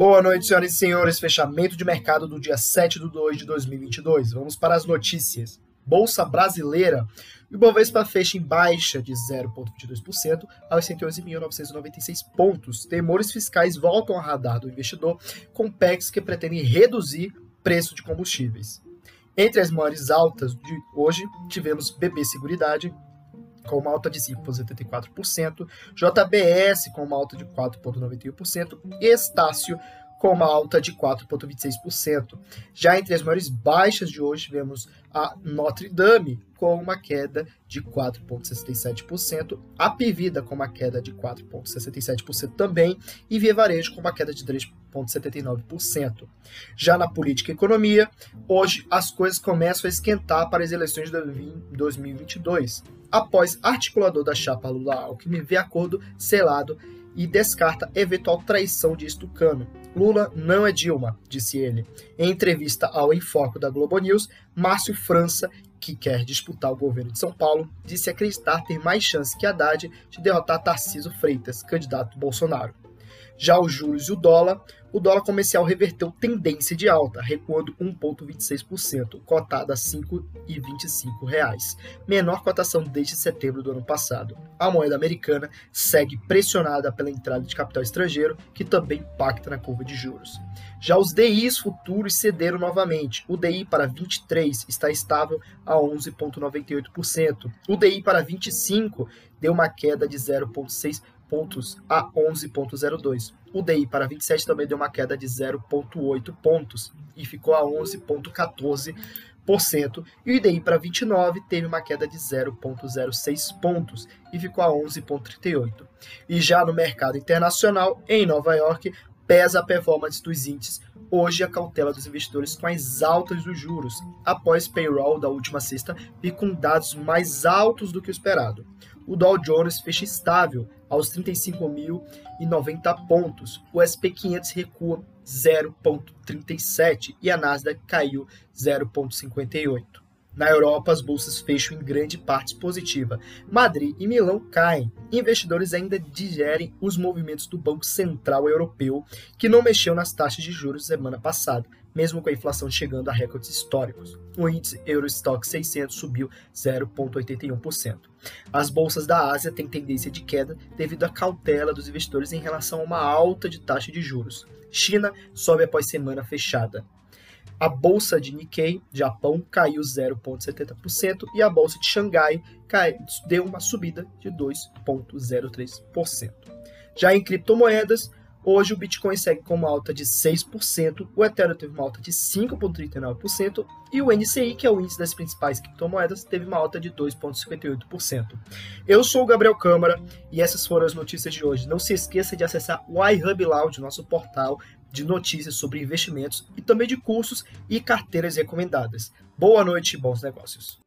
Boa noite, senhoras e senhores. Fechamento de mercado do dia 7 de 2 de 2022. Vamos para as notícias. Bolsa Brasileira. O Ibovespa fecha em baixa de 0,22% aos 111.996 pontos. Temores fiscais voltam ao radar do investidor, com PECs que pretendem reduzir preço de combustíveis. Entre as maiores altas de hoje, tivemos BB Seguridade, com uma alta de 5,74%, JBS com uma alta de 4,91% e Estácio com uma alta de 4,26%. Já entre as maiores baixas de hoje, tivemos a Notre Dame com uma queda de 4,67%, a Pivida com uma queda de 4,67% também e Via Varejo com uma queda de 3,79%. Já na política e economia, hoje as coisas começam a esquentar para as eleições de 2022. Após articulador da chapa Lula-Alckmin vê acordo selado e descarta eventual traição de Estucano. Lula não é Dilma, disse ele. Em entrevista ao Enfoque da Globo News, Márcio França, que quer disputar o governo de São Paulo, disse acreditar ter mais chance que Haddad de derrotar Tarciso Freitas, candidato Bolsonaro. Já os juros e o dólar, o dólar comercial reverteu tendência de alta, recuando 1,26%, cotada a R$ 5,25, menor cotação desde setembro do ano passado. A moeda americana segue pressionada pela entrada de capital estrangeiro, que também impacta na curva de juros. Já os DIs futuros cederam novamente. O DI para 23 está estável a 11,98%. O DI para 25 deu uma queda de 0,6% pontos a 11,02. O DI para 27 também deu uma queda de 0,8 pontos e ficou a 11,14%. E o IDI para 29 teve uma queda de 0,06 pontos e ficou a 11,38. E já no mercado internacional, em Nova York, pesa a performance dos índices hoje a cautela dos investidores com as altas dos juros, após payroll da última sexta vir com dados mais altos do que o esperado o Dow Jones fecha estável aos 35.090 pontos. O SP 500 recua 0,37 e a Nasdaq caiu 0,58. Na Europa, as bolsas fecham em grande parte positiva. Madrid e Milão caem. Investidores ainda digerem os movimentos do Banco Central Europeu, que não mexeu nas taxas de juros semana passada, mesmo com a inflação chegando a recordes históricos. O índice Eurostock 600 subiu 0,81%. As bolsas da Ásia têm tendência de queda devido à cautela dos investidores em relação a uma alta de taxa de juros. China sobe após semana fechada. A bolsa de Nikkei, Japão, caiu 0,70% e a bolsa de Xangai caiu, deu uma subida de 2,03%. Já em criptomoedas, hoje o Bitcoin segue com uma alta de 6%, o Ethereum teve uma alta de 5,39% e o NCI, que é o índice das principais criptomoedas, teve uma alta de 2,58%. Eu sou o Gabriel Câmara e essas foram as notícias de hoje. Não se esqueça de acessar o iHub Lounge, nosso portal de notícias sobre investimentos e também de cursos e carteiras recomendadas. Boa noite e bons negócios.